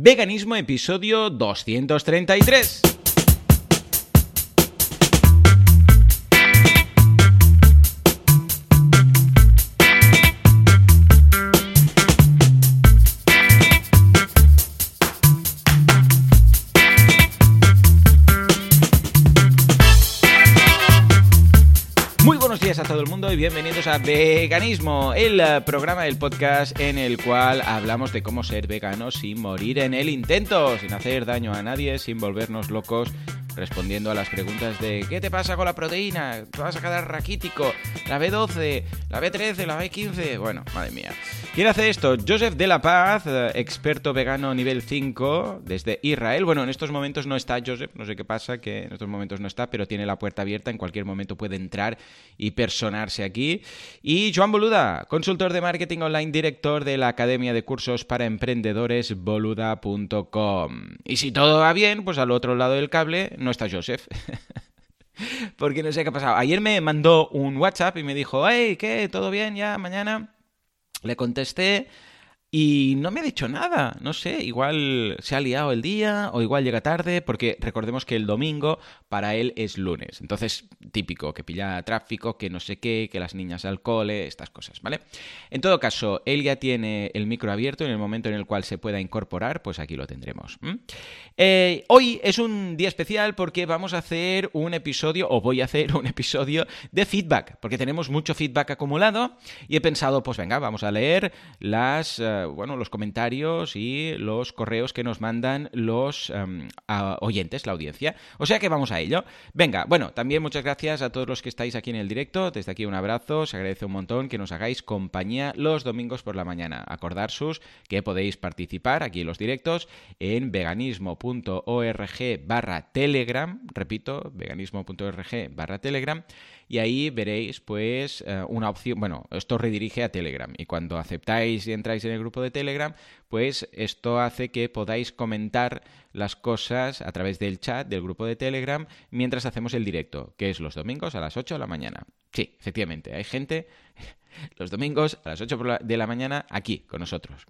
Veganismo episodio 233. Bienvenidos a Veganismo, el eh, programa del podcast en el cual hablamos de cómo ser veganos sin morir en el intento, sin hacer daño a nadie, sin volvernos locos respondiendo a las preguntas de ¿qué te pasa con la proteína? ¿Te vas a quedar raquítico? ¿La B12? ¿La B13? ¿La B15? Bueno, madre mía. ¿Quién hace esto? Joseph de la Paz, eh, experto vegano nivel 5 desde Israel. Bueno, en estos momentos no está Joseph, no sé qué pasa, que en estos momentos no está, pero tiene la puerta abierta, en cualquier momento puede entrar y personarse aquí. Y Joan Boluda, consultor de marketing online, director de la Academia de Cursos para Emprendedores boluda.com. Y si todo va bien, pues al otro lado del cable no está Joseph. Porque no sé qué ha pasado. Ayer me mandó un WhatsApp y me dijo, hey, ¿qué? ¿Todo bien ya? Mañana. Le contesté y no me ha dicho nada. No sé, igual se ha liado el día o igual llega tarde, porque recordemos que el domingo para él es lunes. Entonces, típico, que pilla tráfico, que no sé qué, que las niñas al cole, estas cosas, ¿vale? En todo caso, él ya tiene el micro abierto en el momento en el cual se pueda incorporar, pues aquí lo tendremos. Eh, hoy es un día especial porque vamos a hacer un episodio, o voy a hacer un episodio de feedback, porque tenemos mucho feedback acumulado y he pensado, pues venga, vamos a leer las, uh, bueno, los comentarios y los correos que nos mandan los um, oyentes, la audiencia. O sea que vamos a ello. Venga, bueno, también muchas gracias a todos los que estáis aquí en el directo. Desde aquí un abrazo, se agradece un montón que nos hagáis compañía los domingos por la mañana. Acordaros que podéis participar aquí en los directos en veganismo.org barra telegram, repito, veganismo.org barra telegram, y ahí veréis pues una opción, bueno, esto redirige a Telegram y cuando aceptáis y entráis en el grupo de Telegram, pues esto hace que podáis comentar las cosas a través del chat del grupo de Telegram mientras hacemos el directo, que es los domingos a las 8 de la mañana. Sí, efectivamente, hay gente los domingos a las 8 de la mañana aquí con nosotros.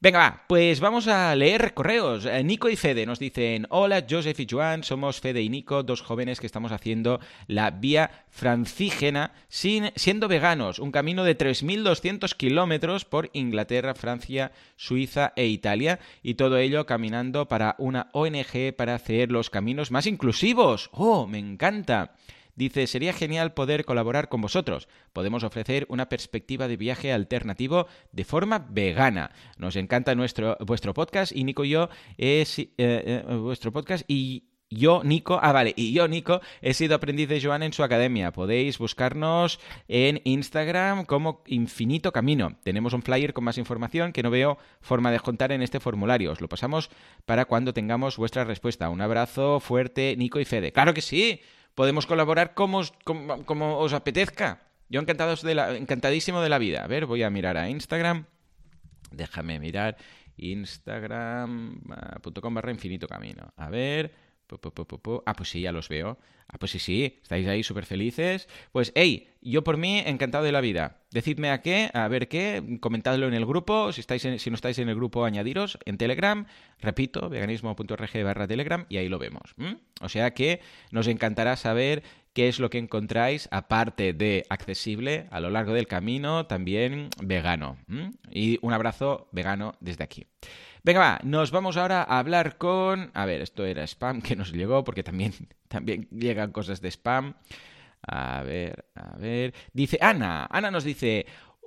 Venga, va, pues vamos a leer correos. Nico y Fede nos dicen, hola Joseph y Joan, somos Fede y Nico, dos jóvenes que estamos haciendo la vía francígena sin, siendo veganos, un camino de 3.200 kilómetros por Inglaterra, Francia, Suiza e Italia, y todo ello caminando para una ONG para hacer los caminos más inclusivos. ¡Oh, me encanta! Dice, sería genial poder colaborar con vosotros. Podemos ofrecer una perspectiva de viaje alternativo de forma vegana. Nos encanta nuestro, vuestro podcast y Nico y yo es eh, eh, vuestro podcast y yo, Nico, ah, vale, y yo, Nico, he sido aprendiz de Joan en su academia. Podéis buscarnos en Instagram como Infinito Camino. Tenemos un flyer con más información que no veo forma de contar en este formulario. Os lo pasamos para cuando tengamos vuestra respuesta. Un abrazo fuerte, Nico y Fede. ¡Claro que sí! Podemos colaborar como os, como, os apetezca. Yo encantados de la, encantadísimo de la vida. A ver, voy a mirar a Instagram. Déjame mirar. Instagram.com barra infinito camino. A ver. Ah, pues sí, ya los veo. Ah, pues sí, sí, estáis ahí súper felices. Pues, hey, yo por mí encantado de la vida. Decidme a qué, a ver qué, comentadlo en el grupo. Si, estáis si no estáis en el grupo, añadiros en Telegram. Repito, veganismo.org barra Telegram y ahí lo vemos. O sea que nos encantará saber qué es lo que encontráis, aparte de accesible a lo largo del camino, también vegano. Y un abrazo vegano desde aquí. Venga, va, nos vamos ahora a hablar con... A ver, esto era spam que nos llegó porque también, también llegan cosas de spam. A ver, a ver. Dice Ana, Ana nos dice,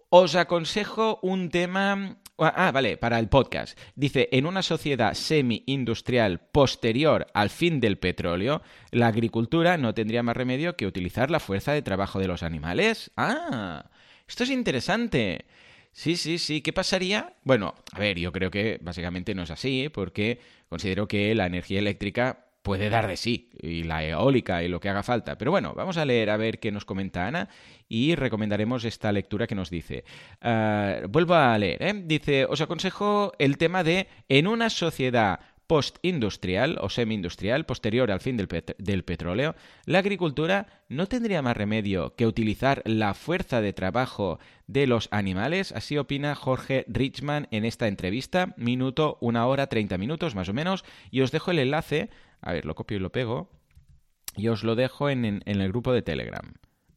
os aconsejo un tema... Ah, vale, para el podcast. Dice, en una sociedad semi-industrial posterior al fin del petróleo, la agricultura no tendría más remedio que utilizar la fuerza de trabajo de los animales. Ah, esto es interesante. Sí, sí, sí. ¿Qué pasaría? Bueno, a ver, yo creo que básicamente no es así, porque considero que la energía eléctrica puede dar de sí, y la eólica y lo que haga falta. Pero bueno, vamos a leer a ver qué nos comenta Ana y recomendaremos esta lectura que nos dice. Uh, vuelvo a leer, ¿eh? Dice, os aconsejo el tema de en una sociedad postindustrial o semi-industrial posterior al fin del, petróleo, la agricultura no tendría más remedio que utilizar la fuerza de trabajo de los animales, así opina Jorge Richman en esta entrevista, minuto, una hora, treinta minutos más o menos, y os dejo el enlace, a ver, lo copio y lo pego, y os lo dejo en, en el grupo de Telegram.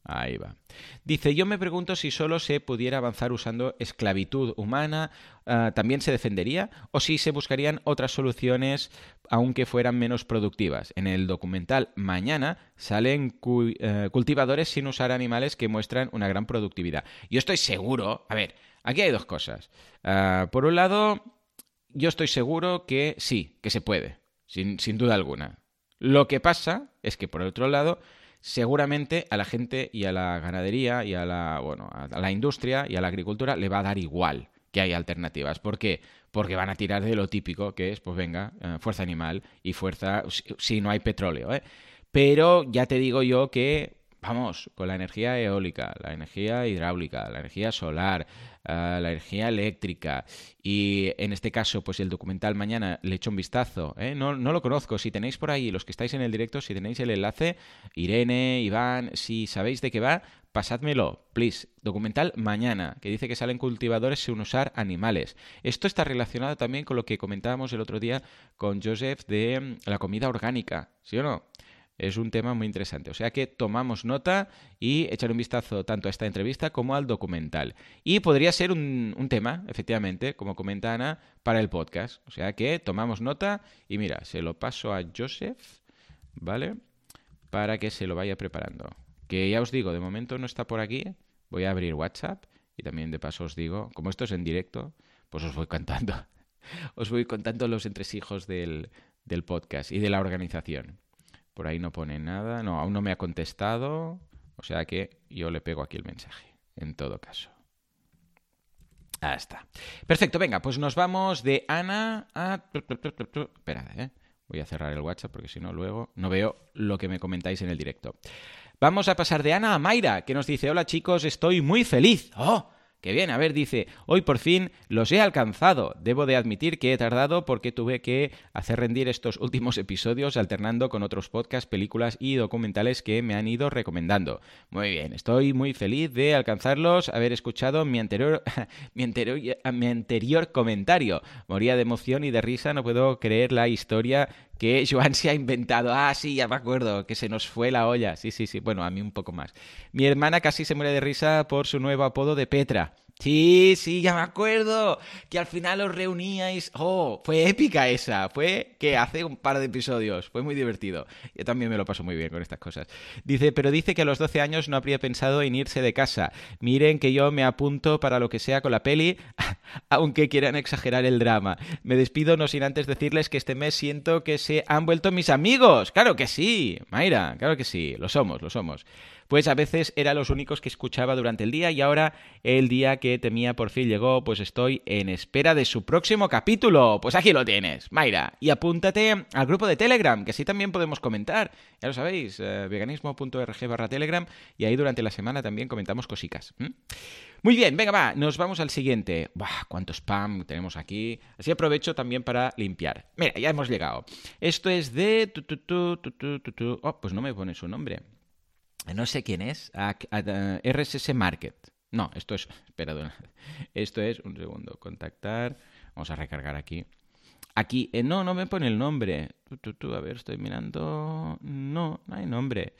Ahí va. Dice, yo me pregunto si solo se pudiera avanzar usando esclavitud humana, ah, ¿también se defendería? ¿O si se buscarían otras soluciones aunque fueran menos productivas? En el documental Mañana salen eh, cultivadores sin usar animales que muestran una gran productividad. Yo estoy seguro, a ver, aquí hay dos cosas. Ah, por un lado, yo estoy seguro que sí, que se puede, sin, sin duda alguna. Lo que pasa es que por otro lado seguramente a la gente y a la ganadería y a la, bueno, a la industria y a la agricultura le va a dar igual que hay alternativas. ¿Por qué? Porque van a tirar de lo típico que es, pues venga, eh, fuerza animal y fuerza si, no hay petróleo. ¿eh? Pero ya te digo yo que, vamos, con la energía eólica, la energía hidráulica, la energía solar, la energía eléctrica y en este caso pues el documental mañana le echo un vistazo, ¿eh? no, no, lo conozco, si tenéis por ahí los que estáis en el directo, si tenéis el enlace, Irene, Iván, si sabéis de qué va, pasádmelo, please. Documental mañana, que dice que salen cultivadores sin usar animales. Esto está relacionado también con lo que comentábamos el otro día con Joseph de mm, la comida orgánica, ¿sí o no? Es un tema muy interesante. O sea que tomamos nota y echar un vistazo tanto a esta entrevista como al documental. Y podría ser un, tema, efectivamente, como comenta Ana, para el podcast. O sea que tomamos nota y mira, se lo paso a Joseph, ¿vale? Para que se lo vaya preparando. Que ya os digo, de momento no está por aquí. Voy a abrir WhatsApp y también de paso os digo, como esto es en directo, pues os voy contando. os voy contando los entresijos del, del podcast y de la organización. Por ahí no pone nada. No, aún no me ha contestado. O sea que yo le pego aquí el mensaje, en todo caso. Ahí está. Perfecto, venga, pues nos vamos de Ana a... Espera, ¿eh? Voy a cerrar el WhatsApp porque si no luego no veo lo que me comentáis en el directo. Vamos a pasar de Ana a Mayra, que nos dice, hola chicos, estoy muy feliz. ¡Oh! Que bien, a ver, dice, hoy por fin los he alcanzado. Debo de admitir que he tardado porque tuve que hacer rendir estos últimos episodios alternando con otros podcasts, películas y documentales que me han ido recomendando. Muy bien, estoy muy feliz de alcanzarlos, haber escuchado mi anterior, mi anterior, mi anterior comentario. Moría de emoción y de risa, no puedo creer la historia que Joan se ha inventado. Ah, sí, ya me acuerdo, que se nos fue la olla. Sí, sí, sí. Bueno, a mí un poco más. Mi hermana casi se muere de risa por su nuevo apodo de Petra. Sí, sí, ya me acuerdo que al final os reuníais. Oh, fue épica esa. Fue que hace un par de episodios. Fue muy divertido. Yo también me lo paso muy bien con estas cosas. Dice, pero dice que a los 12 años no habría pensado en irse de casa. Miren que yo me apunto para lo que sea con la peli, aunque quieran exagerar el drama. Me despido no sin antes decirles que este mes siento que se han vuelto mis amigos. Claro que sí, Mayra, claro que sí. Lo somos, lo somos pues a veces eran los únicos que escuchaba durante el día y ahora el día que temía por fin llegó, pues estoy en espera de su próximo capítulo. Pues aquí lo tienes, Mayra. Y apúntate al grupo de Telegram, que así también podemos comentar. Ya lo sabéis, eh, veganismo.org barra Telegram y ahí durante la semana también comentamos cositas. Muy bien, venga, va, nos vamos al siguiente. Buah, cuánto spam tenemos aquí. Así aprovecho también para limpiar. Mira, ya hemos llegado. Esto es de... Oh, pues no me pone su nombre no sé quién es, RSS Market. No, esto es, perdón, esto es, un segundo, contactar, vamos a recargar aquí. Aquí, eh, no, no me pone el nombre. a ver, estoy mirando, no, no hay nombre.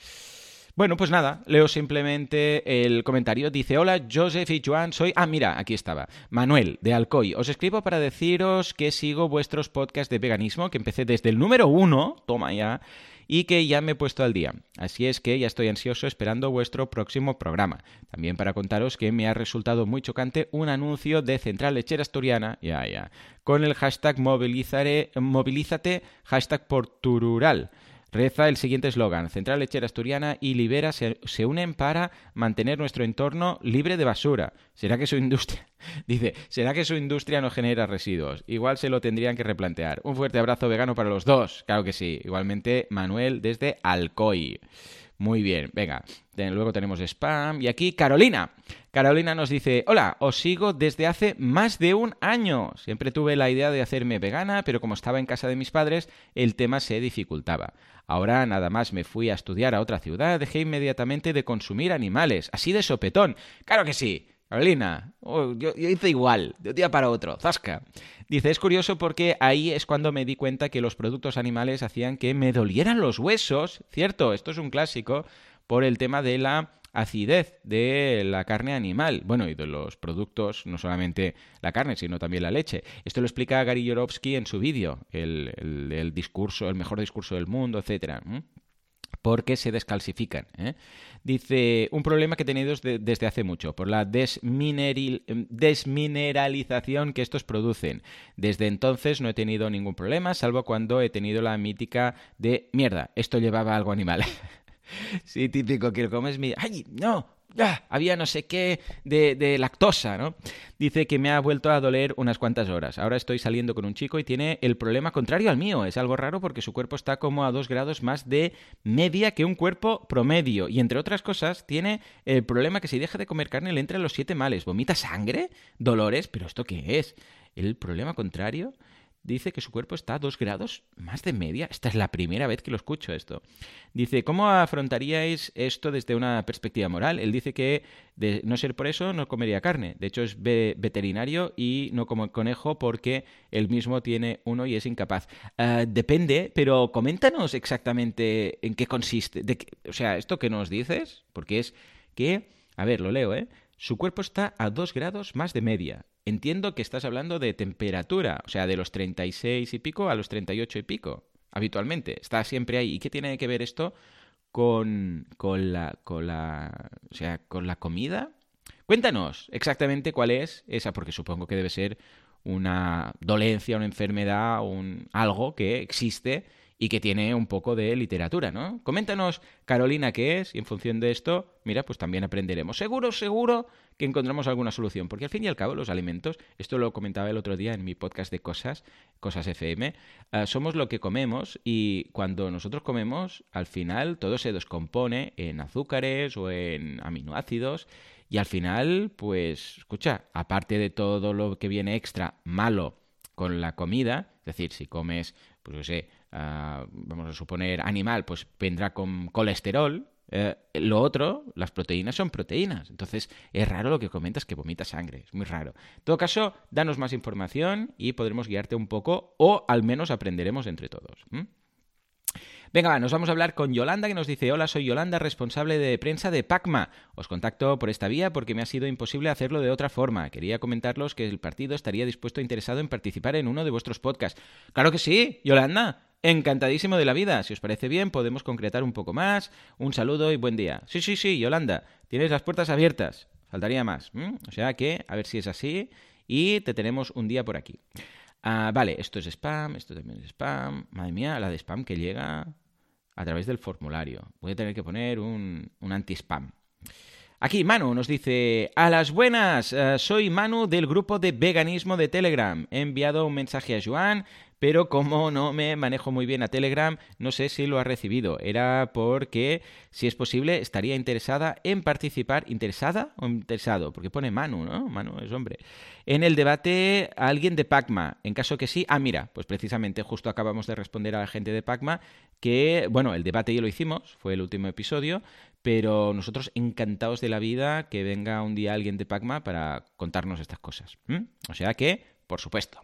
Bueno, pues nada, leo simplemente el comentario. Dice, hola, Joseph y Joan, soy... Ah, mira, aquí estaba. Manuel, de Alcoy. Os escribo para deciros que sigo vuestros podcasts de veganismo, que empecé desde el número uno, toma ya, y que ya me he puesto al día. Así es que ya estoy ansioso esperando vuestro próximo programa. También para contaros que me ha resultado muy chocante un anuncio de Central Lechera Asturiana, ya, ya, con el hashtag movilízate, hashtag porturural. Reza el siguiente eslogan, Central Lechera Asturiana y Libera se, unen para mantener nuestro entorno libre de basura. ¿Será que su industria... Dice, ¿será que su industria no genera residuos? Igual se lo tendrían que replantear. Un fuerte abrazo vegano para los dos. Claro que sí. Igualmente, Manuel desde Alcoy. Muy bien, venga. Luego tenemos spam. Y aquí Carolina. Carolina nos dice, hola, os sigo desde hace más de un año. Siempre tuve la idea de hacerme vegana, pero como estaba en casa de mis padres, el tema se dificultaba. Ahora nada más me fui a estudiar a otra ciudad, dejé inmediatamente de consumir animales. Así de sopetón. Claro que sí. Carolina, oh, yo, hice igual, de un día para otro, zasca. Dice, es curioso porque ahí es cuando me di cuenta que los productos animales hacían que me dolieran los huesos, cierto, esto es un clásico, por el tema de la acidez de la carne animal, bueno, y de los productos, no solamente la carne, sino también la leche. Esto lo explica Gary Yorovsky en su vídeo, el, discurso, el mejor discurso del mundo, etcétera porque se descalcifican. ¿eh? Dice, un problema que he tenido desde hace mucho, por la desmineralización que estos producen. Desde entonces no he tenido ningún problema, salvo cuando he tenido la mítica de, mierda, esto llevaba algo animal. sí, típico, que comes mi... ¡Ay, no! Había no sé qué de, lactosa, ¿no? Dice que me ha vuelto a doler unas cuantas horas. Ahora estoy saliendo con un chico y tiene el problema contrario al mío. Es algo raro porque su cuerpo está como a dos grados más de media que un cuerpo promedio. Y entre otras cosas, tiene el problema que si deja de comer carne le entra los siete males. ¿Vomita sangre? ¿Dolores? ¿Pero esto qué es? ¿El problema contrario? Dice que su cuerpo está a dos grados más de media. Esta es la primera vez que lo escucho esto. Dice, ¿cómo afrontaríais esto desde una perspectiva moral? Él dice que de no ser por eso no comería carne. De hecho es veterinario y no como conejo porque él mismo tiene uno y es incapaz. Ah, depende, pero coméntanos exactamente en qué consiste. o sea, esto que nos dices, porque es que, a ver, lo leo, ¿eh? Su cuerpo está a dos grados más de media. Entiendo que estás hablando de temperatura, o sea, de los 36 y pico a los 38 y pico, habitualmente. Está siempre ahí. ¿Y qué tiene que ver esto con, con, la, con, la, o sea, con la comida? Cuéntanos exactamente cuál es esa, porque supongo que debe ser una dolencia, una enfermedad, un, algo que existe y que tiene un poco de literatura, ¿no? Coméntanos, Carolina, qué es, y en función de esto, mira, pues también aprenderemos. Seguro, seguro que encontramos alguna solución, porque al fin y al cabo los alimentos, esto lo comentaba el otro día en mi podcast de cosas, cosas FM, eh, somos lo que comemos y cuando nosotros comemos, al final todo se descompone en azúcares o en aminoácidos y al final, pues, escucha, aparte de todo lo que viene extra malo con la comida, es decir, si comes, pues no sé, Ah, vamos a suponer, animal, pues vendrá con colesterol. Eh, lo otro, las proteínas son proteínas. Entonces, es raro lo que comentas que vomita sangre. Es muy raro. En todo caso, danos más información y podremos guiarte un poco o al menos aprenderemos entre todos. Venga, va, nos vamos a hablar con Yolanda que nos dice, hola, soy Yolanda, responsable de prensa de PACMA. Os contacto por esta vía porque me ha sido imposible hacerlo de otra forma. Quería comentarlos que el partido estaría dispuesto e interesado en participar en uno de vuestros podcasts. Claro que sí, Yolanda. Encantadísimo de la vida. Si os parece bien, podemos concretar un poco más. Un saludo y buen día. Sí, sí, sí, Yolanda. Tienes las puertas abiertas. Faltaría más. O sea que, a ver si es así. Y te tenemos un día por aquí. Ah, vale, esto es spam, esto también es spam. Madre mía, la de spam que llega a través del formulario. Voy a tener que poner un, un anti-spam. Aquí Manu nos dice, a las buenas, eh, soy Manu del grupo de veganismo de Telegram. He enviado un mensaje a Joan pero como no me manejo muy bien a Telegram, no sé si lo ha recibido. Era porque, si es posible, estaría interesada en participar. ¿Interesada o interesado? Porque pone Manu, ¿no? Manu es hombre. En el debate, alguien de Pacma. En caso que sí, ah, mira, pues precisamente justo acabamos de responder a la gente de Pacma que, bueno, el debate ya lo hicimos, fue el último episodio, pero nosotros encantados de la vida que venga un día alguien de Pacma para contarnos estas cosas. O sea que, por supuesto.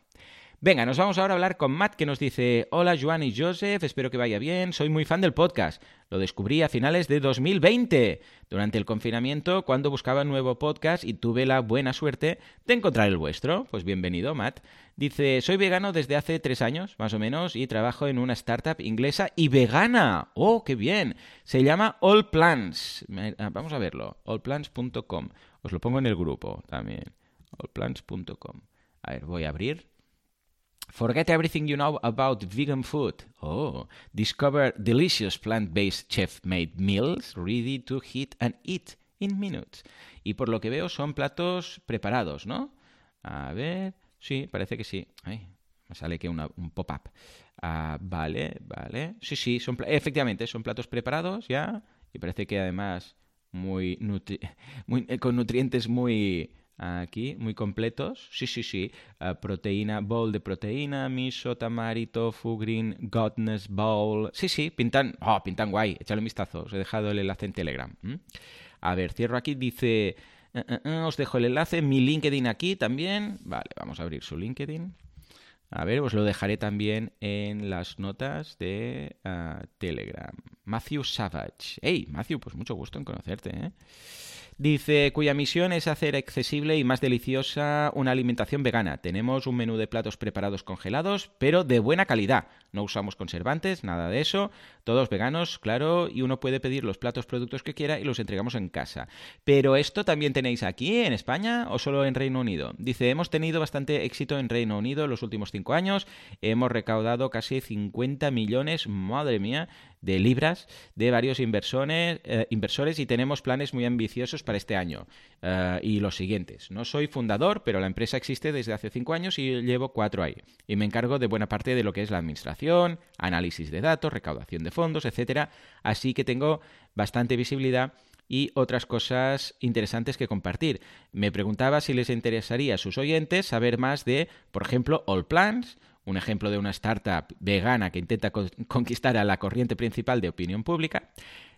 Venga, nos vamos ahora a hablar con Matt que nos dice, hola Joan y Joseph, espero que vaya bien, soy muy fan del podcast. Lo descubrí a finales de 2020, durante el confinamiento, cuando buscaba un nuevo podcast y tuve la buena suerte de encontrar el vuestro. Pues bienvenido, Matt. Dice, soy vegano desde hace tres años, más o menos, y trabajo en una startup inglesa y vegana. ¡Oh, qué bien! Se llama All Plants. Ah, vamos a verlo, allplants.com. Os lo pongo en el grupo también, allplants.com. A ver, voy a abrir Forget everything you know about vegan food. Oh, discover delicious plant-based chef-made meals ready to heat and eat in minutes. Y por lo que veo son platos preparados, ¿no? A ver, sí, parece que sí. Ay, me sale que un pop-up. Ah, vale, vale. Sí, sí, son efectivamente son platos preparados ya y parece que además muy, muy con nutrientes muy aquí, muy completos. Sí, sí, sí. Uh, proteína, bowl de proteína, miso, tamari, tofu, green, godness bowl. Sí, sí, pintan, oh, pintan guay. Échale un vistazo. Os he dejado el enlace en Telegram. A ver, cierro aquí. Dice, uh, uh, os dejo el enlace. Mi LinkedIn aquí también. Vale, vamos a abrir su LinkedIn. A ver, os lo dejaré también en las notas de Telegram. Matthew Savage. Hey, Matthew, pues mucho gusto en conocerte, ¿eh? Dice, cuya misión es hacer accesible y más deliciosa una alimentación vegana. Tenemos un menú de platos preparados congelados, pero de buena calidad. No usamos conservantes, nada de eso. Todos veganos, claro, y uno puede pedir los platos, productos que quiera y los entregamos en casa. Pero esto también tenéis aquí, en España, o solo en Reino Unido. Dice, hemos tenido bastante éxito en Reino Unido en los últimos cinco años. Hemos recaudado casi 50 millones, madre mía, de libras de varios inversores, eh, inversores y tenemos planes muy ambiciosos para este año. Eh, y los siguientes. No soy fundador, pero la empresa existe desde hace cinco años y llevo cuatro ahí. Y me encargo de buena parte de lo que es la administración, análisis de datos, recaudación de fondos, etcétera. Así que tengo bastante visibilidad y otras cosas interesantes que compartir. Me preguntaba si les interesaría a sus oyentes saber más de, por ejemplo, All Plans un ejemplo de una startup vegana que intenta conquistar a la corriente principal de opinión pública,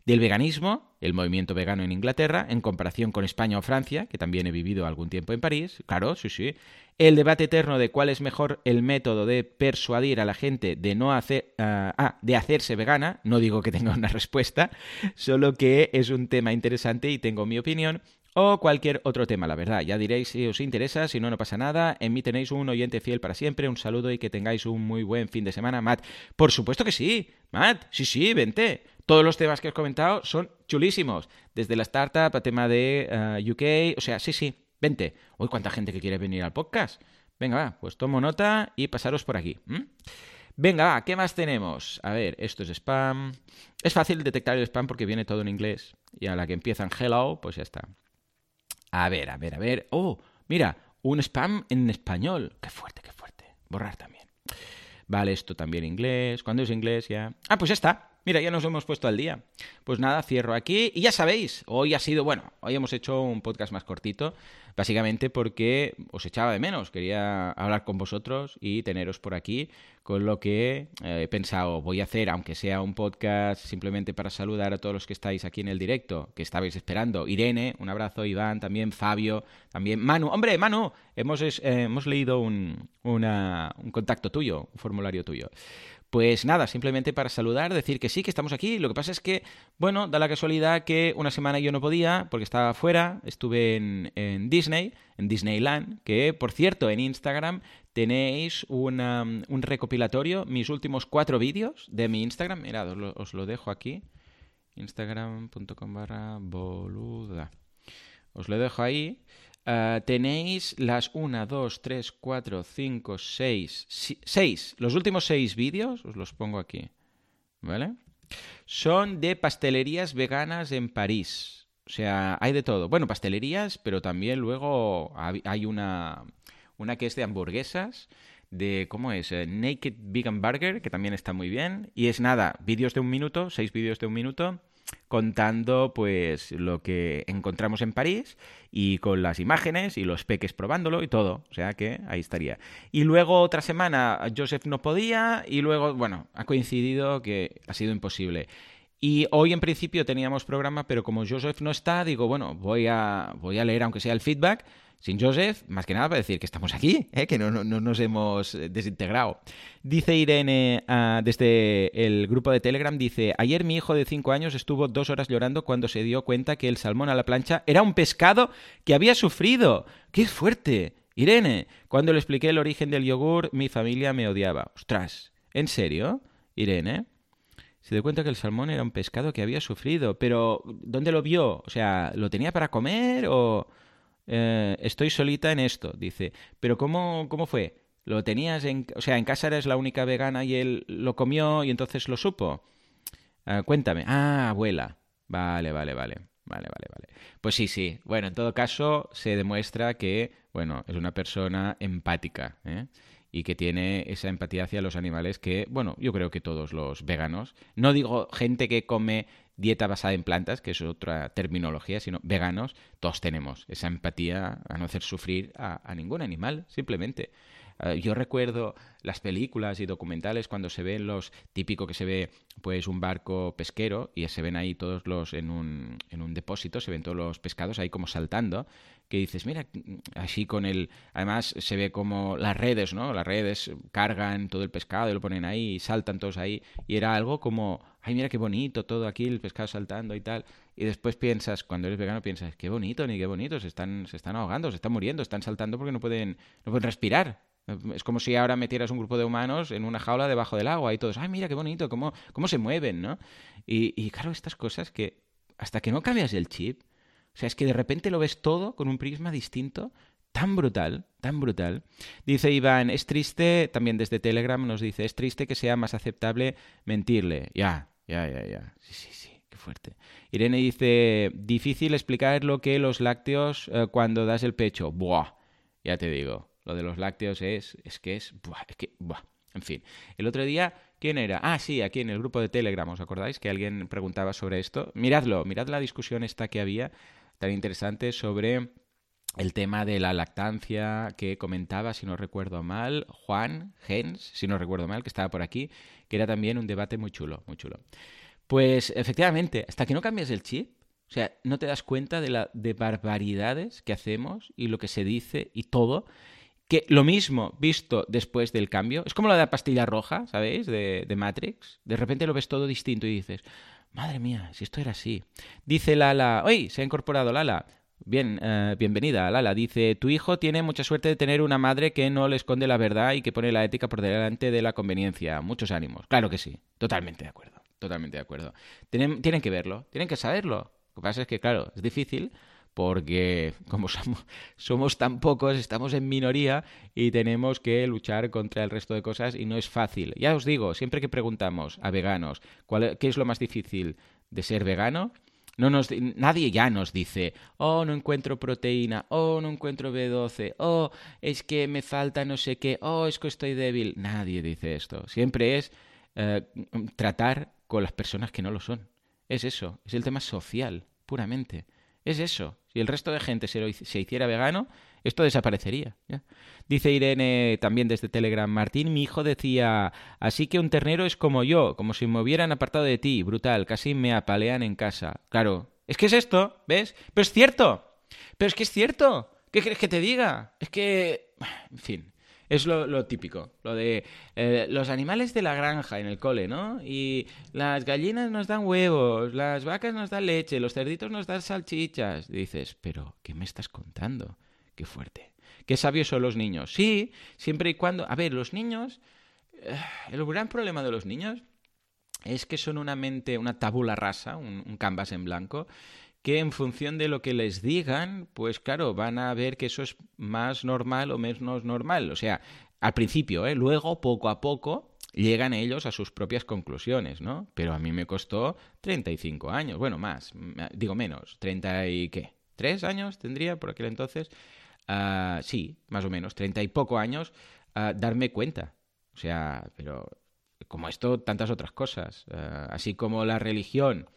del veganismo, el movimiento vegano en Inglaterra, en comparación con España o Francia, que también he vivido algún tiempo en París, claro, sí, sí, el debate eterno de cuál es mejor el método de persuadir a la gente de no hacer, ah, ah, de hacerse vegana, no digo que tenga una respuesta, solo que es un tema interesante y tengo mi opinión, o cualquier otro tema, la verdad. Ya diréis si os interesa, si no, no pasa nada. En mí tenéis un oyente fiel para siempre. Un saludo y que tengáis un muy buen fin de semana, Matt. Por supuesto que sí, Matt. Sí, sí, vente. Todos los temas que has comentado son chulísimos. Desde la startup a tema de eh, UK. O sea, sí, sí, vente. Uy, cuánta gente que quiere venir al podcast. Venga, va, pues tomo nota y pasaros por aquí. Venga, va, ¿qué más tenemos? A ver, esto es spam. Es fácil detectar el spam porque viene todo en inglés. Y a la que empiezan hello, pues ya está. A ver, a ver, a ver. Oh, mira, un spam en español. Qué fuerte, qué fuerte. Borrar también. Vale, esto también inglés. ¿Cuándo es inglés ya? Ah, pues ya está. Mira, ya nos hemos puesto al día. Pues nada, cierro aquí. Y ya sabéis, hoy ha sido, bueno, hoy hemos hecho un podcast más cortito, básicamente porque os echaba de menos. Quería hablar con vosotros y teneros por aquí, con lo que eh, he pensado, voy a hacer, aunque sea un podcast simplemente para saludar a todos los que estáis aquí en el directo, que estabais esperando. Irene, un abrazo, Iván, también Fabio, también Manu. Hombre, Manu, hemos, eh, hemos leído un, un contacto tuyo, un formulario tuyo. Pues nada, simplemente para saludar, decir que sí, que estamos aquí. Lo que pasa es que, bueno, da la casualidad que una semana yo no podía porque estaba fuera, estuve en, Disney, en Disneyland, que por cierto en Instagram tenéis un recopilatorio, mis últimos cuatro vídeos de mi Instagram. Mirad, os lo, os lo dejo aquí. Instagram.com barra boluda. Os lo dejo ahí. Uh, tenéis las 1, 2, 3, 4, 5, 6, 6. Los últimos 6 vídeos, os los pongo aquí. ¿Vale? Son de pastelerías veganas en París. O sea, hay de todo. Bueno, pastelerías, pero también luego hay una, una que es de hamburguesas de, ¿cómo es? Eh, Naked Vegan Burger, que también está muy bien. Y es nada, vídeos de un minuto, seis vídeos de un minuto, contando pues lo que encontramos en París y con las imágenes y los peques probándolo y todo. O sea que ahí estaría. Y luego otra semana Joseph no podía y luego, bueno, ha coincidido que ha sido imposible. Y hoy en principio teníamos programa, pero como Joseph no está, digo, bueno, voy a, voy a leer aunque sea el feedback sin Joseph, más que nada para decir que estamos aquí, ¿eh? que no, nos hemos desintegrado. Dice Irene ah, desde el grupo de Telegram, dice, ayer mi hijo de 5 años estuvo dos horas llorando cuando se dio cuenta que el salmón a la plancha era un pescado que había sufrido. ¡Qué fuerte! Irene, cuando le expliqué el origen del yogur, mi familia me odiaba. Ostras, ¿en serio? Irene. Se dio cuenta que el salmón era un pescado que había sufrido, pero ¿dónde lo vio? O sea, ¿lo tenía para comer o...? Eh, estoy solita en esto, dice. Pero ¿cómo, cómo fue? ¿Lo tenías en... O sea, en casa eres la única vegana y él lo comió y entonces lo supo? Ah, cuéntame. Ah, abuela. Vale, vale, vale. Vale, vale, vale. Pues sí, sí. Bueno, en todo caso, se demuestra que, bueno, es una persona empática. ¿eh? y que tiene esa empatía hacia los animales que, bueno, yo creo que todos los veganos, no digo gente que come dieta basada en plantas, que es otra terminología, sino veganos, todos tenemos esa empatía a no hacer sufrir a, ningún animal, simplemente. Eh, yo recuerdo las películas y documentales cuando se ven los típico que se ve pues un barco pesquero y se ven ahí todos los en un, en un depósito, se ven todos los pescados ahí como saltando que dices, mira, así con el... Además se ve como las redes, ¿no? Las redes cargan todo el pescado y lo ponen ahí y saltan todos ahí. Y era algo como, ay, mira qué bonito todo aquí, el pescado saltando y tal. Y después piensas, cuando eres vegano, piensas, qué bonito, ni qué bonito, se están, se están ahogando, se están muriendo, están saltando porque no pueden, no pueden respirar. Es como si ahora metieras un grupo de humanos en una jaula debajo del agua y todos, ay, mira qué bonito, cómo, cómo se mueven, ¿no? Y, y claro, estas cosas que hasta que no cambias el chip, o sea, es que de repente lo ves todo con un prisma distinto, tan brutal, tan brutal. Dice Iván, es triste, también desde Telegram nos dice, es triste que sea más aceptable mentirle. Ya, ya, ya, ya. Sí, sí, sí, qué fuerte. Irene dice, difícil explicar lo que los lácteos eh, cuando das el pecho. Buah, ya te digo, lo de los lácteos es, es que es, buah, es que, buah. En fin, el otro día, ¿quién era? Ah, sí, aquí en el grupo de Telegram, ¿os acordáis que alguien preguntaba sobre esto? Miradlo, mirad la discusión esta que había tan interesante sobre el tema de la lactancia que comentaba, si no recuerdo mal, Juan Gens, si no recuerdo mal, que estaba por aquí, que era también un debate muy chulo, muy chulo. Pues efectivamente, hasta que no cambias el chip, o sea, no te das cuenta de la de barbaridades que hacemos y lo que se dice y todo, que lo mismo visto después del cambio, es como la de la pastilla roja, ¿sabéis? De, de Matrix, de repente lo ves todo distinto y dices, Madre mía, si esto era así. Dice Lala, ¡Oye! Se ha incorporado Lala. Bien, eh, bienvenida, Lala. Dice, tu hijo tiene mucha suerte de tener una madre que no le esconde la verdad y que pone la ética por delante de la conveniencia. Muchos ánimos. Claro que sí. Totalmente de acuerdo. Totalmente de acuerdo. Tienen, que verlo. Tienen que saberlo. Lo que pasa es que, claro, es difícil porque como somos, tan pocos, estamos en minoría y tenemos que luchar contra el resto de cosas y no es fácil. Ya os digo, siempre que preguntamos a veganos cuál, qué es lo más difícil de ser vegano, no nos, nadie ya nos dice, oh, no encuentro proteína, oh, no encuentro B12, oh, es que me falta no sé qué, oh, es que estoy débil. Nadie dice esto. Siempre es eh, tratar con las personas que no lo son. Es eso, es el tema social, puramente. Es eso. Si el resto de gente se, se hiciera vegano, esto desaparecería. Dice Irene también desde Telegram, Martín, mi hijo decía, así que un ternero es como yo, como si me hubieran apartado de ti, brutal, casi me apalean en casa. Claro, es que es esto, ¿ves? Pero es cierto, pero es que es cierto. ¿Qué crees que te diga? Es que... En fin. Es lo, típico, lo de eh, los animales de la granja en el cole, ¿no? Y las gallinas nos dan huevos, las vacas nos dan leche, los cerditos nos dan salchichas. dices, pero ¿qué me estás contando? Qué fuerte. Qué sabios son los niños. Sí, siempre y cuando... A ver, los niños... Eh, el gran problema de los niños es que son una mente, una tabula rasa, un, canvas en blanco, que en función de lo que les digan, pues claro, van a ver que eso es más normal o menos normal. O sea, al principio, ¿eh? luego, poco a poco, llegan ellos a sus propias conclusiones, ¿no? Pero a mí me costó 35 años, bueno, más, digo menos, 30 y qué, ¿tres años tendría por aquel entonces? Uh, sí, más o menos, 30 y poco años, uh, darme cuenta. O sea, pero como esto, tantas otras cosas. Uh, así como la religión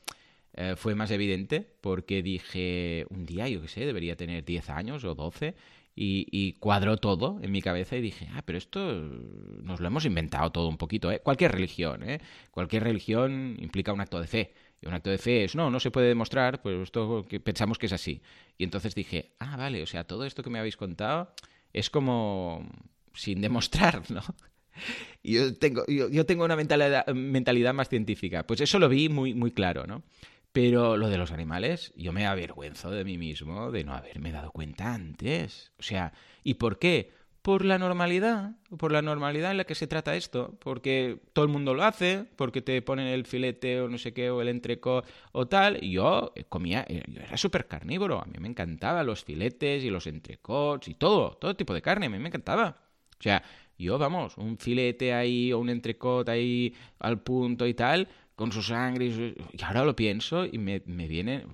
eh, fue más evidente porque dije, un día, yo qué sé, debería tener 10 años o 12 y, cuadró todo en mi cabeza y dije, ah, pero esto nos lo hemos inventado todo un poquito, ¿eh? Cualquier religión, ¿eh? Cualquier religión implica un acto de fe. Un acto de fe es, no, no se puede demostrar, pues esto pensamos que es así. Y entonces dije, ah, vale, o sea, todo esto que me habéis contado es como sin demostrar, ¿no? Y yo tengo, yo, tengo una mentalidad, mentalidad más científica. Pues eso lo vi muy, muy claro, ¿no? Pero lo de los animales, yo me avergüenzo de mí mismo de no haberme dado cuenta antes. O sea, ¿y por qué? Por la normalidad, por la normalidad en la que se trata esto, porque todo el mundo lo hace, porque te ponen el filete o no sé qué, o el entreco o tal. Yo comía, eh, yo era súper carnívoro, a mí me encantaban los filetes y los entrecots y todo, todo tipo de carne, a mí me encantaba. O sea, yo, vamos, un filete ahí o un entrecot ahí al punto y tal, con su sangre. Y, ahora lo pienso y me, me, vienen,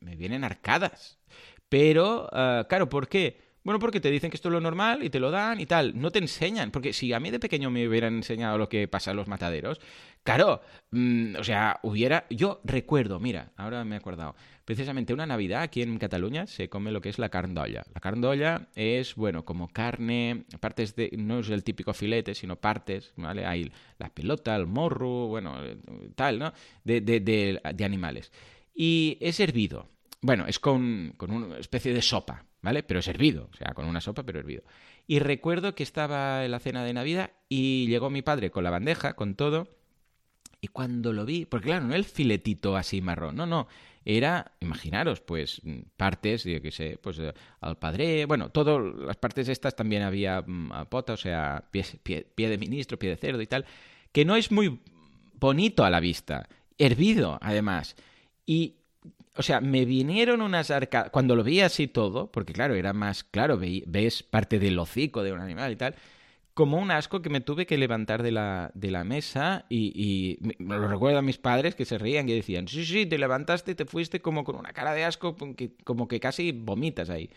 me vienen arcadas. Pero, ah, claro, ¿por qué? Bueno, porque te dicen que esto es lo normal y te lo dan y tal. No te enseñan. Porque si a mí de pequeño me hubieran enseñado lo que pasa en los mataderos, claro, mm, o sea, hubiera. Yo recuerdo, mira, ahora me he acordado. Precisamente una Navidad aquí en Cataluña se come lo que es la carndolla. La carndolla es, bueno, como carne, partes de. No es el típico filete, sino partes, ¿vale? Hay la pelota, el morro, bueno, tal, ¿no? De, de, de, de animales. Y es hervido. Bueno, es con, con una especie de sopa, ¿vale? Pero servido, o sea, con una sopa, pero hervido. Y recuerdo que estaba en la cena de Navidad y llegó mi padre con la bandeja, con todo, y cuando lo vi, porque claro, no el filetito así marrón, no, no, era, imaginaros, pues partes, yo qué sé, pues eh, al padre, bueno, todas las partes estas también había mm, pota, o sea, pie, pie, pie de ministro, pie de cerdo y tal, que no es muy bonito a la vista, hervido además. Y o sea, me vinieron unas arcadas. Cuando lo vi así todo, porque claro, era más claro, ves parte del hocico de un animal y tal, como un asco que me tuve que levantar de la, de la mesa y, me lo recuerdo a mis padres que se reían y decían, sí, sí, te levantaste te fuiste como con una cara de asco, como que casi vomitas ahí.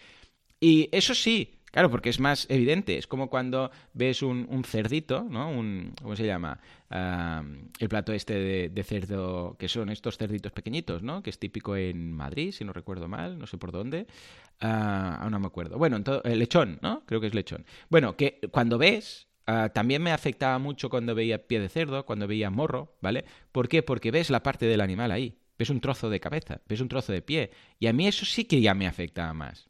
Y eso sí, Claro, porque es más evidente. Es como cuando ves un, un cerdito, ¿no? Un, ¿Cómo se llama? Uh, el plato este de, cerdo, que son estos cerditos pequeñitos, ¿no? Que es típico en Madrid, si no recuerdo mal, no sé por dónde. Uh, aún no me acuerdo. Bueno, el lechón, ¿no? Creo que es lechón. Bueno, que cuando ves... Uh, también me afectaba mucho cuando veía pie de cerdo, cuando veía morro, ¿vale? ¿Por qué? Porque ves la parte del animal ahí. Ves un trozo de cabeza, ves un trozo de pie. Y a mí eso sí que ya me afectaba más.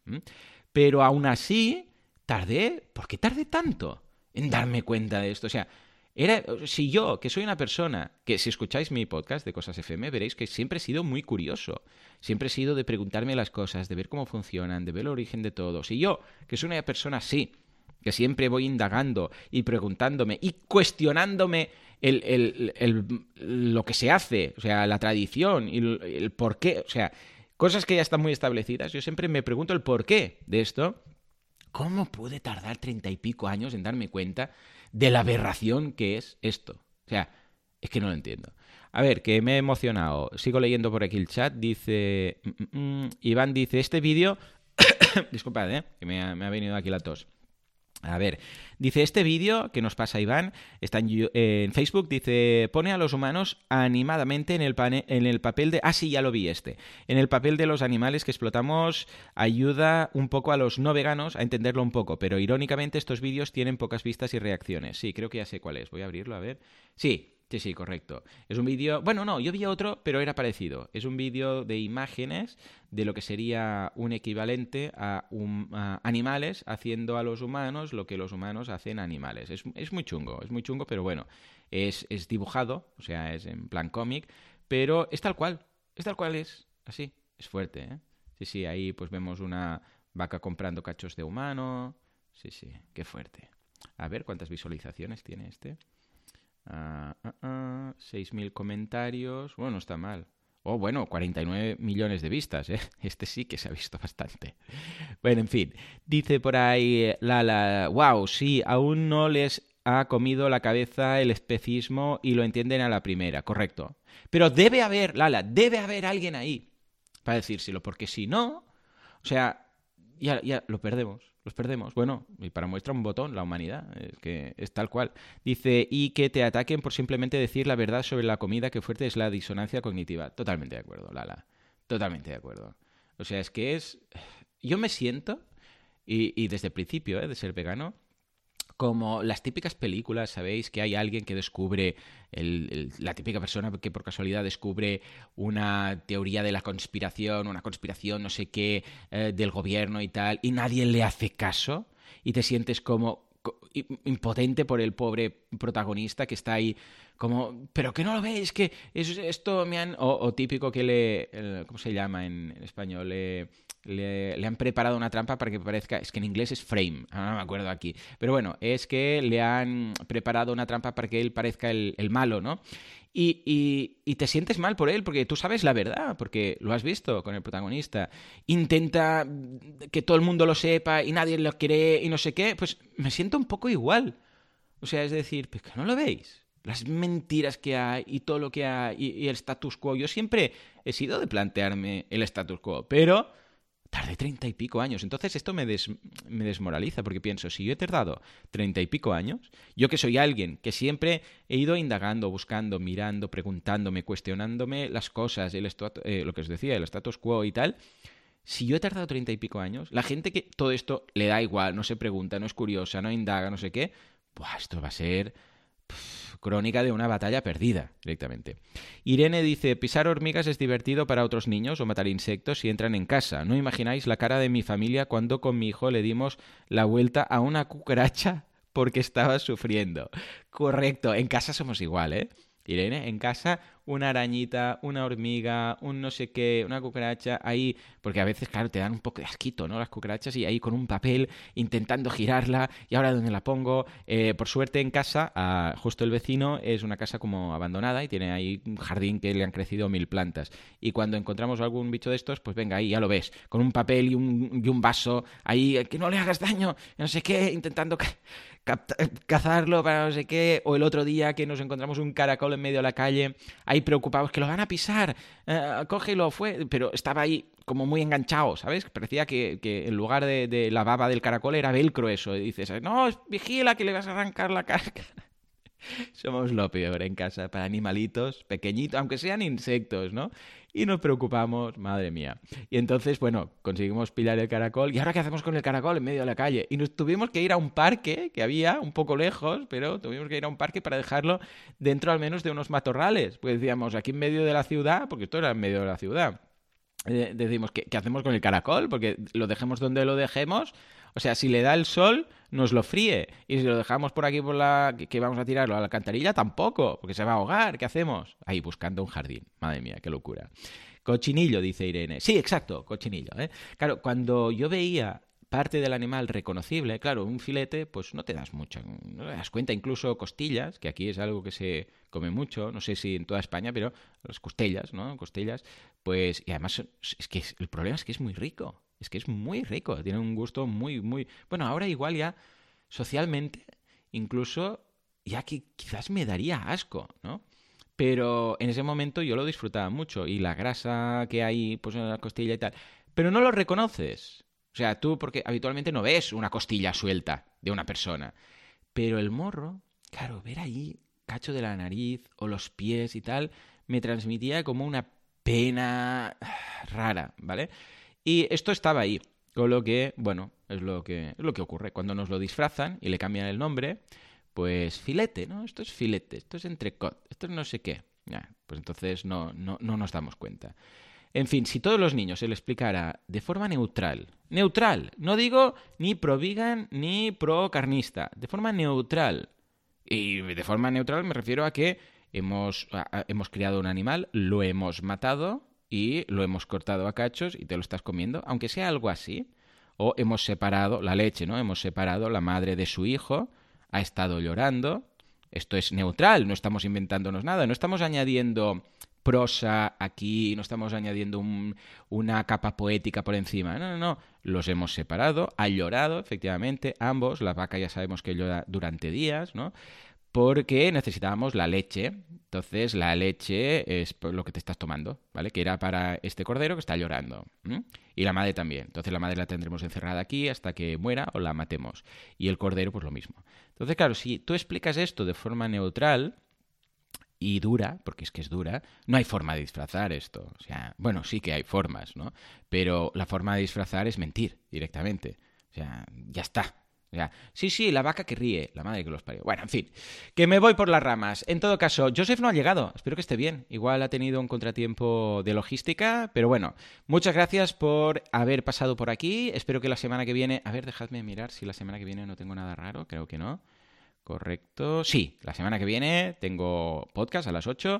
Pero aún así, tardé, ¿por qué tardé tanto en darme cuenta de esto? O sea, era, si yo, que soy una persona, que si escucháis mi podcast de Cosas FM, veréis que siempre he sido muy curioso. Siempre he sido de preguntarme las cosas, de ver cómo funcionan, de ver el origen de todo. Si yo, que soy una persona así, que siempre voy indagando y preguntándome y cuestionándome el, el, el, lo que se hace, o sea, la tradición y el, por qué, o sea, cosas que ya están muy establecidas, yo siempre me pregunto el por qué de esto ¿Cómo pude tardar treinta y pico años en darme cuenta de la aberración que es esto? O sea, es que no lo entiendo. A ver, que me he emocionado. Sigo leyendo por aquí el chat. Dice. Mm, mm, mm Iván dice: Este vídeo. Disculpad, ¿eh? Que me ha, me ha venido aquí la tos. A ver, dice este vídeo que nos pasa Iván, está en, Facebook, dice, pone a los humanos animadamente en el, pane, en el papel de... Ah, sí, ya lo vi este. En el papel de los animales que explotamos ayuda un poco a los no veganos a entenderlo un poco, pero irónicamente estos vídeos tienen pocas vistas y reacciones. Sí, creo que ya sé cuál es. Voy a abrirlo, a ver. Sí, Sí, sí, correcto. Es un vídeo. Bueno, no, yo vi otro, pero era parecido. Es un vídeo de imágenes de lo que sería un equivalente a, animales haciendo a los humanos lo que los humanos hacen a animales. Es, es muy chungo, es muy chungo, pero bueno, es, es dibujado, o sea, es en plan cómic, pero es tal cual. Es tal cual es. Así. Es fuerte, ¿eh? Sí, sí, ahí pues vemos una vaca comprando cachos de humano. Sí, sí, qué fuerte. A ver cuántas visualizaciones tiene este. Uh, uh, uh, 6.000 comentarios. Bueno, no está mal. Oh, bueno, 49 millones de vistas, ¿eh? Este sí que se ha visto bastante. Bueno, en fin. Dice por ahí Lala, wow, sí, aún no les ha comido la cabeza el especismo y lo entienden a la primera, correcto. Pero debe haber, Lala, debe haber alguien ahí para decírselo, porque si no, o sea, ya, ya lo perdemos los perdemos. Bueno, y para muestra un botón, la humanidad, es que es tal cual. Dice, y que te ataquen por simplemente decir la verdad sobre la comida, que fuerte es la disonancia cognitiva. Totalmente de acuerdo, Lala. Totalmente de acuerdo. O sea, es que es... Yo me siento, y, y desde el principio ¿eh? de ser vegano, como las típicas películas, ¿sabéis? Que hay alguien que descubre, la típica persona que por casualidad descubre una teoría de la conspiración, una conspiración no sé qué eh, del gobierno y tal, y nadie le hace caso, y te sientes como impotente por el pobre protagonista que está ahí como, pero que no lo veis, que eso, esto me han... O, típico que le... ¿Cómo se llama en, español? Le, le, han preparado una trampa para que parezca... Es que en inglés es frame, no me acuerdo aquí. Pero bueno, es que le han preparado una trampa para que él parezca el malo, ¿no? Y, y, te sientes mal por él, porque tú sabes la verdad, porque lo has visto con el protagonista. Intenta que todo el mundo lo sepa y nadie lo cree y no sé qué. Pues me siento un poco igual. O sea, es decir, ¿pues que no lo veis? las mentiras que hay y todo lo que hay y, el status quo. Yo siempre he sido de plantearme el status quo, pero Tardé treinta y pico años. Entonces esto me, me, desmoraliza porque pienso, si yo he tardado treinta y pico años, yo que soy alguien que siempre he ido indagando, buscando, mirando, preguntándome, cuestionándome las cosas, el eh, lo que os decía, el status quo y tal, si yo he tardado treinta y pico años, la gente que todo esto le da igual, no se pregunta, no es curiosa, no indaga, no sé qué, pues esto va a ser crónica de una batalla perdida directamente. Irene dice, pisar hormigas es divertido para otros niños o matar insectos si entran en casa. No imagináis la cara de mi familia cuando con mi hijo le dimos la vuelta a una cucaracha porque estaba sufriendo. Correcto, en casa somos igual, ¿eh? Irene, en casa una arañita, una hormiga, un no sé qué, una cucaracha, ahí, porque a veces, claro, te dan un poco de asquito, ¿no? Las cucarachas y ahí con un papel intentando girarla y ahora dónde la pongo. Eh, por suerte en casa, justo el vecino es una casa como abandonada y tiene ahí un jardín que le han crecido mil plantas. Y cuando encontramos algún bicho de estos, pues venga, ahí ya lo ves, con un papel y un, y un vaso, ahí, que no le hagas daño, no sé qué, intentando cazarlo para no sé qué, o el otro día que nos encontramos un caracol en medio de la calle, ahí preocupados que lo van a pisar, eh, cógelo, fue, pero estaba ahí como muy enganchado, ¿sabes? Parecía que, en lugar de, la baba del caracol era velcro eso, y dices, no, vigila que le vas a arrancar la cara. Somos lo peor en casa para animalitos pequeñitos, aunque sean insectos, ¿no? Y nos preocupamos, madre mía. Y entonces, bueno, conseguimos pillar el caracol. ¿Y ahora qué hacemos con el caracol en medio de la calle? Y nos tuvimos que ir a un parque que había un poco lejos, pero tuvimos que ir a un parque para dejarlo dentro al menos de unos matorrales. Pues decíamos, aquí en medio de la ciudad, porque esto era en medio de la ciudad. Eh, decimos, ¿qué, ¿qué hacemos con el caracol? Porque lo dejemos donde lo dejemos o sea, si le da el sol, nos lo fríe. Y si lo dejamos por aquí, por la que vamos a tirarlo a la alcantarilla, tampoco, porque se va a ahogar. ¿Qué hacemos? Ahí buscando un jardín. Madre mía, qué locura. Cochinillo, dice Irene. Sí, exacto, cochinillo. ¿eh? Claro, cuando yo veía parte del animal reconocible, claro, un filete, pues no te das mucho, no te das cuenta, incluso costillas, que aquí es algo que se come mucho, no sé si en toda España, pero las costillas, ¿no? Costillas, pues, y además es que el problema es que es muy rico es que es muy rico, tiene un gusto muy, muy... Bueno, ahora igual ya socialmente, incluso ya que quizás me daría asco, ¿no? Pero en ese momento yo lo disfrutaba mucho y la grasa que hay pues en la costilla y tal. Pero no lo reconoces. O sea, tú porque habitualmente no ves una costilla suelta de una persona. Pero el morro, claro, ver ahí cacho de la nariz o los pies y tal, me transmitía como una pena rara, ¿vale? Y esto estaba ahí. Con lo que, bueno, es lo que, es lo que ocurre. Cuando nos lo disfrazan y le cambian el nombre, pues filete, ¿no? Esto es filete, esto es entrecot, esto es no sé qué. Ya, pues entonces no, no, no nos damos cuenta. En fin, si todos los niños se le explicara de forma neutral, neutral, no digo ni pro vegan ni pro carnista, de forma neutral. Y de forma neutral me refiero a que hemos, hemos criado un animal, lo hemos matado, y lo hemos cortado a cachos y te lo estás comiendo, aunque sea algo así. O hemos separado la leche, ¿no? Hemos separado la madre de su hijo, ha estado llorando. Esto es neutral, no estamos inventándonos nada, no estamos añadiendo prosa aquí, no estamos añadiendo una capa poética por encima. No, no, no. Los hemos separado, ha llorado, efectivamente, ambos. La vaca ya sabemos que llora durante días, ¿no? Porque necesitábamos la leche. Entonces, la leche es lo que te estás tomando, ¿vale? Que era para este cordero que está llorando. Y la madre también. Entonces, la madre la tendremos encerrada aquí hasta que muera o la matemos. Y el cordero, pues lo mismo. Entonces, claro, si tú explicas esto de forma neutral y dura, porque es que es dura, no hay forma de disfrazar esto. O sea, bueno, sí que hay formas, ¿no? Pero la forma de disfrazar es mentir directamente. O sea, ya está sí, sí, la vaca que ríe, la madre que los parió. Bueno, en fin, que me voy por las ramas. En todo caso, Joseph no ha llegado, espero que esté bien. Igual ha tenido un contratiempo de logística, pero bueno, muchas gracias por haber pasado por aquí. Espero que la semana que viene, a ver, dejadme mirar si la semana que viene no tengo nada raro, creo que no. Correcto. Sí, la semana que viene tengo podcast a las 8.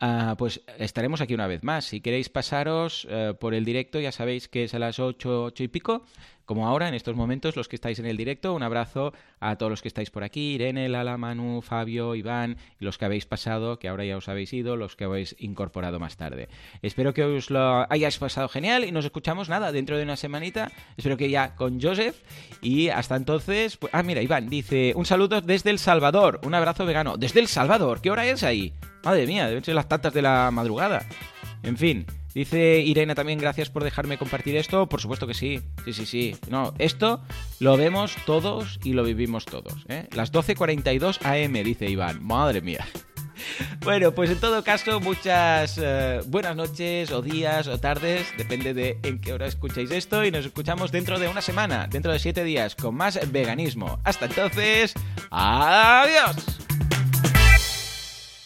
Ah, pues estaremos aquí una vez más. Si queréis pasaros eh, por el directo, ya sabéis que es a las 8, 8 y pico como ahora, en estos momentos, los que estáis en el directo. Un abrazo a todos los que estáis por aquí, Irene, Lala, Manu, Fabio, Iván, y los que habéis pasado, que ahora ya os habéis ido, los que habéis incorporado más tarde. Espero que os lo hayáis pasado genial y nos escuchamos nada dentro de una semanita. Espero que ya con Joseph. Y hasta entonces, pues, ah, mira, Iván dice, un saludo desde El Salvador, un abrazo vegano. Desde El Salvador, ¿qué hora es ahí? Madre mía, deben ser las tantas de la madrugada. En fin, Dice Irene también, gracias por dejarme compartir esto. Por supuesto que sí, sí, sí, sí. No, esto lo vemos todos y lo vivimos todos. ¿eh? Las 12.42 AM, dice Iván. Madre mía. Bueno, pues en todo caso, muchas eh, buenas noches o días o tardes, depende de en qué hora escuchéis esto y nos escuchamos dentro de una semana, dentro de siete días, con más veganismo. Hasta entonces, adiós.